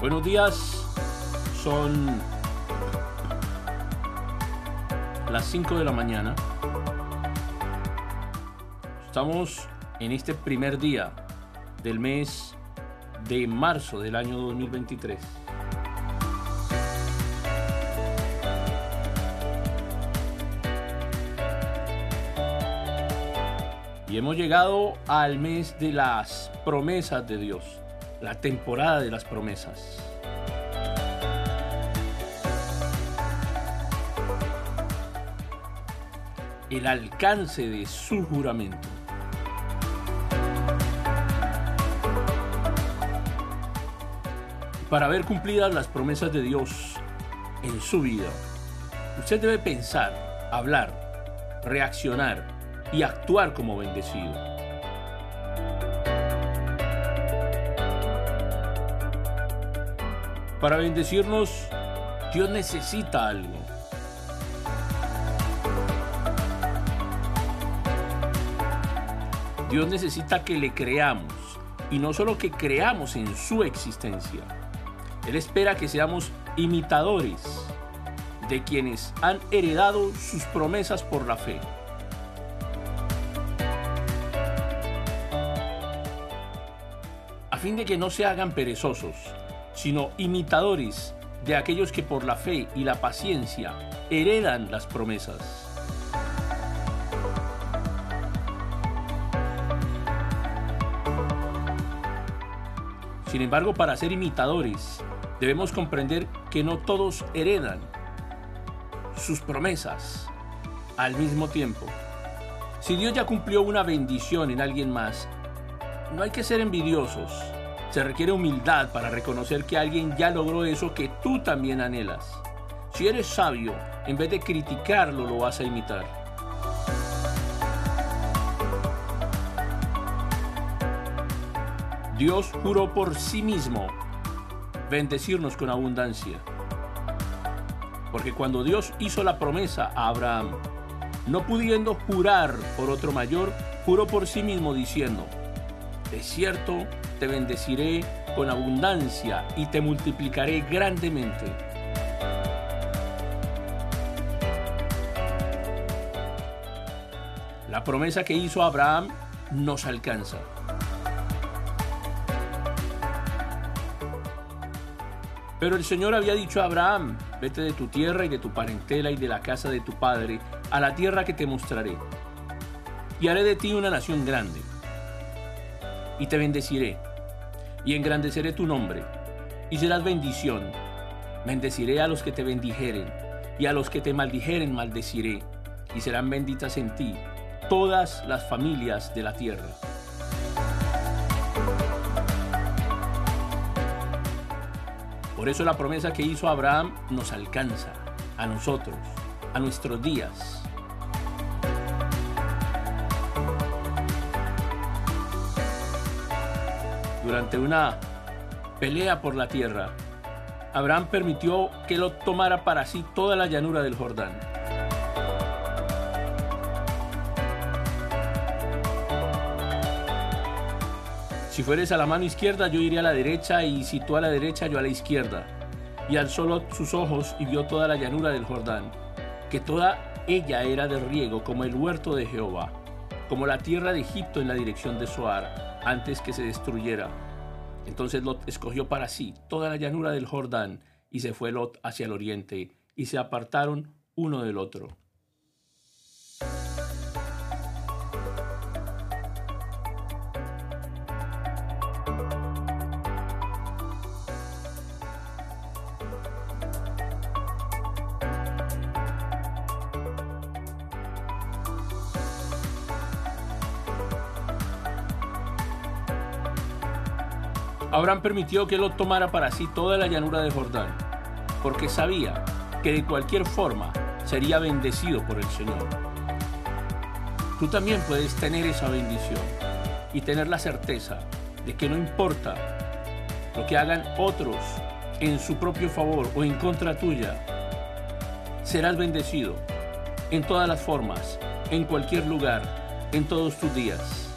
Buenos días, son las 5 de la mañana. Estamos en este primer día del mes de marzo del año 2023. Y hemos llegado al mes de las promesas de Dios, la temporada de las promesas. El alcance de su juramento. Para ver cumplidas las promesas de Dios en su vida, usted debe pensar, hablar, reaccionar y actuar como bendecido. Para bendecirnos, Dios necesita algo. Dios necesita que le creamos y no solo que creamos en su existencia. Él espera que seamos imitadores de quienes han heredado sus promesas por la fe. fin de que no se hagan perezosos, sino imitadores de aquellos que por la fe y la paciencia heredan las promesas. Sin embargo, para ser imitadores, debemos comprender que no todos heredan sus promesas al mismo tiempo. Si Dios ya cumplió una bendición en alguien más, no hay que ser envidiosos. Se requiere humildad para reconocer que alguien ya logró eso que tú también anhelas. Si eres sabio, en vez de criticarlo, lo vas a imitar. Dios juró por sí mismo bendecirnos con abundancia. Porque cuando Dios hizo la promesa a Abraham, no pudiendo jurar por otro mayor, juró por sí mismo diciendo, de cierto, te bendeciré con abundancia y te multiplicaré grandemente. La promesa que hizo Abraham nos alcanza. Pero el Señor había dicho a Abraham, vete de tu tierra y de tu parentela y de la casa de tu padre a la tierra que te mostraré, y haré de ti una nación grande y te bendeciré, y engrandeceré tu nombre, y serás bendición. Bendeciré a los que te bendijeren, y a los que te maldijeren maldeciré, y serán benditas en ti todas las familias de la tierra. Por eso la promesa que hizo Abraham nos alcanza, a nosotros, a nuestros días. Durante una pelea por la tierra, Abraham permitió que lo tomara para sí toda la llanura del Jordán. Si fueres a la mano izquierda, yo iré a la derecha, y si tú a la derecha, yo a la izquierda. Y alzó sus ojos y vio toda la llanura del Jordán, que toda ella era de riego como el huerto de Jehová, como la tierra de Egipto en la dirección de Soar antes que se destruyera. Entonces Lot escogió para sí toda la llanura del Jordán y se fue Lot hacia el oriente y se apartaron uno del otro. Abraham permitió que Lot tomara para sí toda la llanura de Jordán, porque sabía que de cualquier forma sería bendecido por el Señor. Tú también puedes tener esa bendición y tener la certeza de que no importa lo que hagan otros en su propio favor o en contra tuya, serás bendecido en todas las formas, en cualquier lugar, en todos tus días.